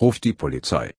Ruf die Polizei.